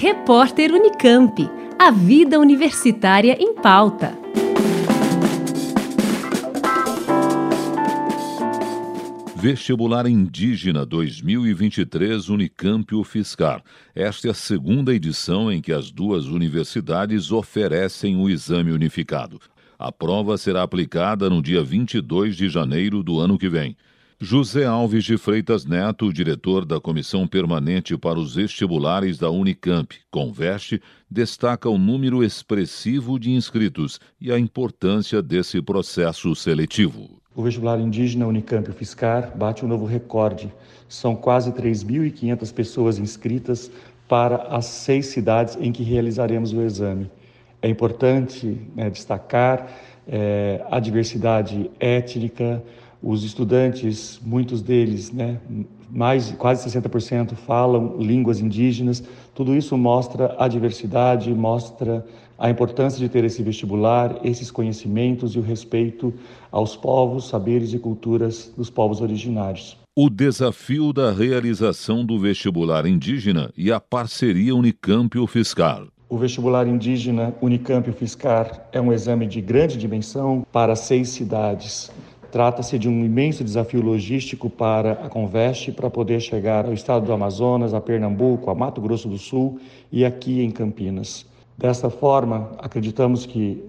Repórter Unicamp. A vida universitária em pauta. Vestibular Indígena 2023 Unicamp UFSCar. Esta é a segunda edição em que as duas universidades oferecem o exame unificado. A prova será aplicada no dia 22 de janeiro do ano que vem. José Alves de Freitas Neto, diretor da Comissão Permanente para os Vestibulares da Unicamp, Conveste, destaca o número expressivo de inscritos e a importância desse processo seletivo. O vestibular indígena Unicamp Fiscar bate um novo recorde. São quase 3.500 pessoas inscritas para as seis cidades em que realizaremos o exame. É importante né, destacar é, a diversidade étnica, os estudantes, muitos deles, né, mais quase 60% falam línguas indígenas. Tudo isso mostra a diversidade, mostra a importância de ter esse vestibular, esses conhecimentos e o respeito aos povos, saberes e culturas dos povos originários. O desafio da realização do vestibular indígena e a parceria Unicamp-UFSCar. O vestibular indígena Unicamp-UFSCar é um exame de grande dimensão para seis cidades. Trata-se de um imenso desafio logístico para a Conveste para poder chegar ao estado do Amazonas, a Pernambuco, a Mato Grosso do Sul e aqui em Campinas. Dessa forma, acreditamos que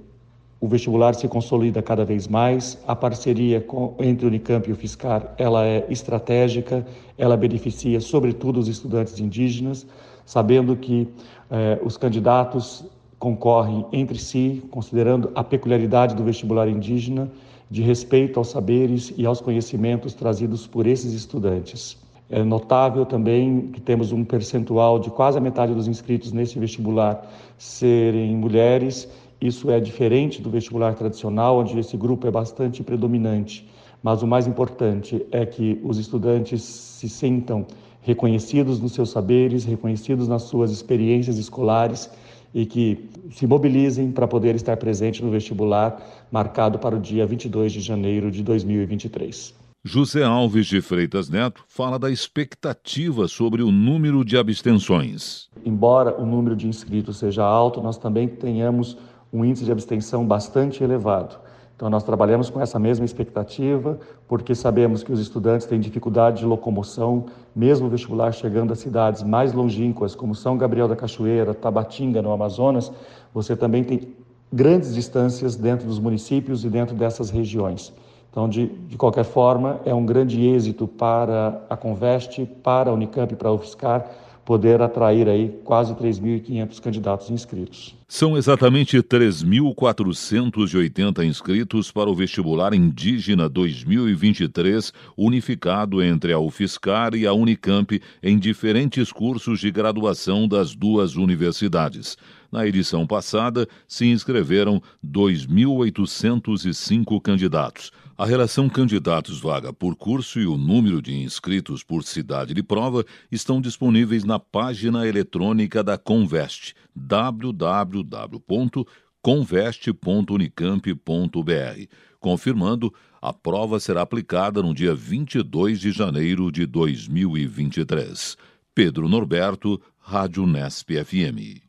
o vestibular se consolida cada vez mais, a parceria com, entre o Unicamp e o Fiscar ela é estratégica, ela beneficia sobretudo os estudantes indígenas, sabendo que eh, os candidatos concorrem entre si, considerando a peculiaridade do vestibular indígena de respeito aos saberes e aos conhecimentos trazidos por esses estudantes. É notável também que temos um percentual de quase a metade dos inscritos nesse vestibular serem mulheres. Isso é diferente do vestibular tradicional, onde esse grupo é bastante predominante. Mas o mais importante é que os estudantes se sintam reconhecidos nos seus saberes, reconhecidos nas suas experiências escolares e que se mobilizem para poder estar presente no vestibular marcado para o dia 22 de janeiro de 2023. José Alves de Freitas Neto fala da expectativa sobre o número de abstenções. Embora o número de inscritos seja alto, nós também tenhamos um índice de abstenção bastante elevado. Então, nós trabalhamos com essa mesma expectativa, porque sabemos que os estudantes têm dificuldade de locomoção, mesmo o vestibular chegando a cidades mais longínquas, como São Gabriel da Cachoeira, Tabatinga, no Amazonas, você também tem grandes distâncias dentro dos municípios e dentro dessas regiões. Então, de, de qualquer forma, é um grande êxito para a Conveste, para a Unicamp e para a UFSCar, poder atrair aí quase 3.500 candidatos inscritos. São exatamente 3.480 inscritos para o vestibular indígena 2023, unificado entre a UFSCar e a Unicamp em diferentes cursos de graduação das duas universidades. Na edição passada, se inscreveram 2.805 candidatos. A relação candidatos-vaga por curso e o número de inscritos por cidade de prova estão disponíveis na página eletrônica da Conveste, www.conveste.unicamp.br. Confirmando, a prova será aplicada no dia 22 de janeiro de 2023. Pedro Norberto, Rádio Nesp FM.